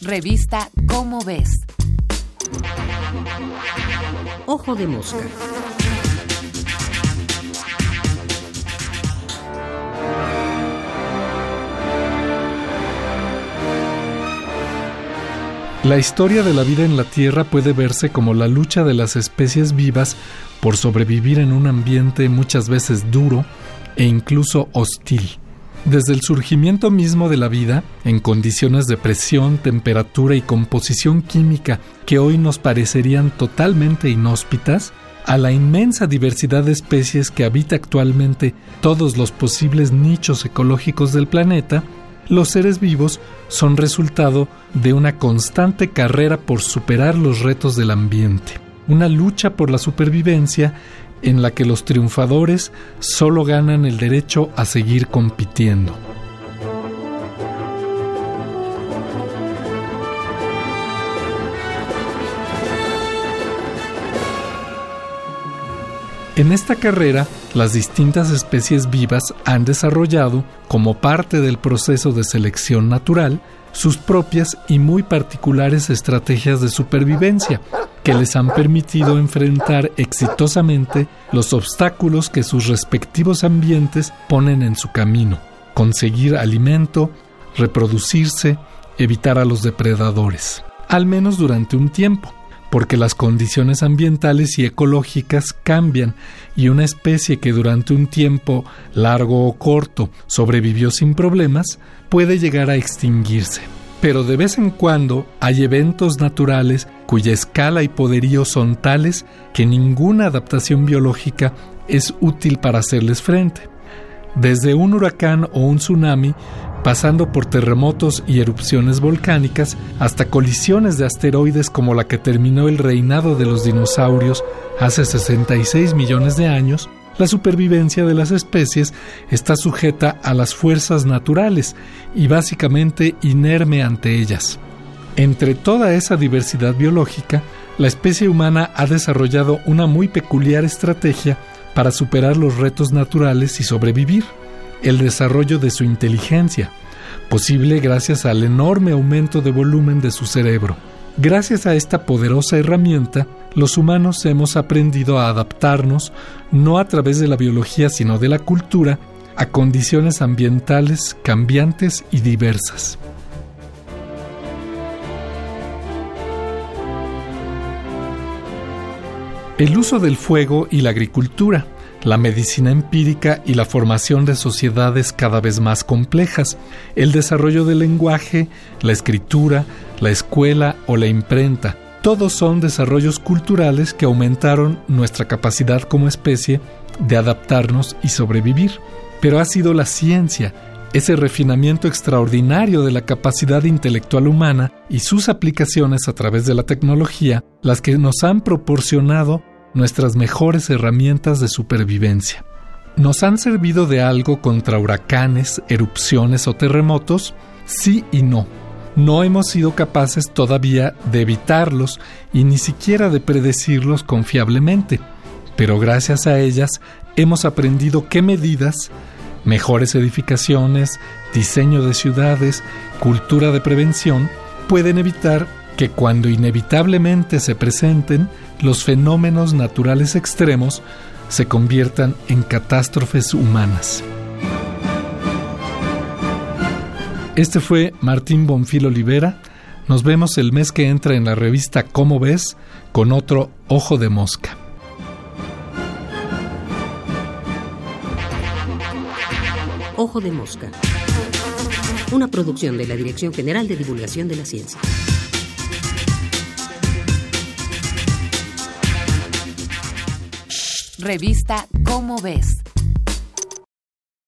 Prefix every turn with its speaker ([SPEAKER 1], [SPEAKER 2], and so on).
[SPEAKER 1] Revista Cómo ves.
[SPEAKER 2] Ojo de mosca.
[SPEAKER 3] La historia de la vida en la Tierra puede verse como la lucha de las especies vivas por sobrevivir en un ambiente muchas veces duro e incluso hostil. Desde el surgimiento mismo de la vida, en condiciones de presión, temperatura y composición química que hoy nos parecerían totalmente inhóspitas, a la inmensa diversidad de especies que habita actualmente todos los posibles nichos ecológicos del planeta, los seres vivos son resultado de una constante carrera por superar los retos del ambiente, una lucha por la supervivencia en la que los triunfadores solo ganan el derecho a seguir compitiendo. En esta carrera, las distintas especies vivas han desarrollado, como parte del proceso de selección natural, sus propias y muy particulares estrategias de supervivencia, que les han permitido enfrentar exitosamente los obstáculos que sus respectivos ambientes ponen en su camino, conseguir alimento, reproducirse, evitar a los depredadores, al menos durante un tiempo porque las condiciones ambientales y ecológicas cambian y una especie que durante un tiempo largo o corto sobrevivió sin problemas puede llegar a extinguirse. Pero de vez en cuando hay eventos naturales cuya escala y poderío son tales que ninguna adaptación biológica es útil para hacerles frente. Desde un huracán o un tsunami pasando por terremotos y erupciones volcánicas hasta colisiones de asteroides como la que terminó el reinado de los dinosaurios hace 66 millones de años, la supervivencia de las especies está sujeta a las fuerzas naturales y básicamente inerme ante ellas. Entre toda esa diversidad biológica, la especie humana ha desarrollado una muy peculiar estrategia para superar los retos naturales y sobrevivir el desarrollo de su inteligencia, posible gracias al enorme aumento de volumen de su cerebro. Gracias a esta poderosa herramienta, los humanos hemos aprendido a adaptarnos, no a través de la biología, sino de la cultura, a condiciones ambientales cambiantes y diversas. El uso del fuego y la agricultura la medicina empírica y la formación de sociedades cada vez más complejas, el desarrollo del lenguaje, la escritura, la escuela o la imprenta. Todos son desarrollos culturales que aumentaron nuestra capacidad como especie de adaptarnos y sobrevivir. Pero ha sido la ciencia, ese refinamiento extraordinario de la capacidad intelectual humana y sus aplicaciones a través de la tecnología las que nos han proporcionado nuestras mejores herramientas de supervivencia. ¿Nos han servido de algo contra huracanes, erupciones o terremotos? Sí y no. No hemos sido capaces todavía de evitarlos y ni siquiera de predecirlos confiablemente, pero gracias a ellas hemos aprendido qué medidas, mejores edificaciones, diseño de ciudades, cultura de prevención, pueden evitar que cuando inevitablemente se presenten, los fenómenos naturales extremos se conviertan en catástrofes humanas. Este fue Martín Bonfil Olivera. Nos vemos el mes que entra en la revista Cómo ves con otro Ojo de Mosca.
[SPEAKER 2] Ojo de Mosca. Una producción de la Dirección General de Divulgación de la Ciencia.
[SPEAKER 1] Revista Cómo ves.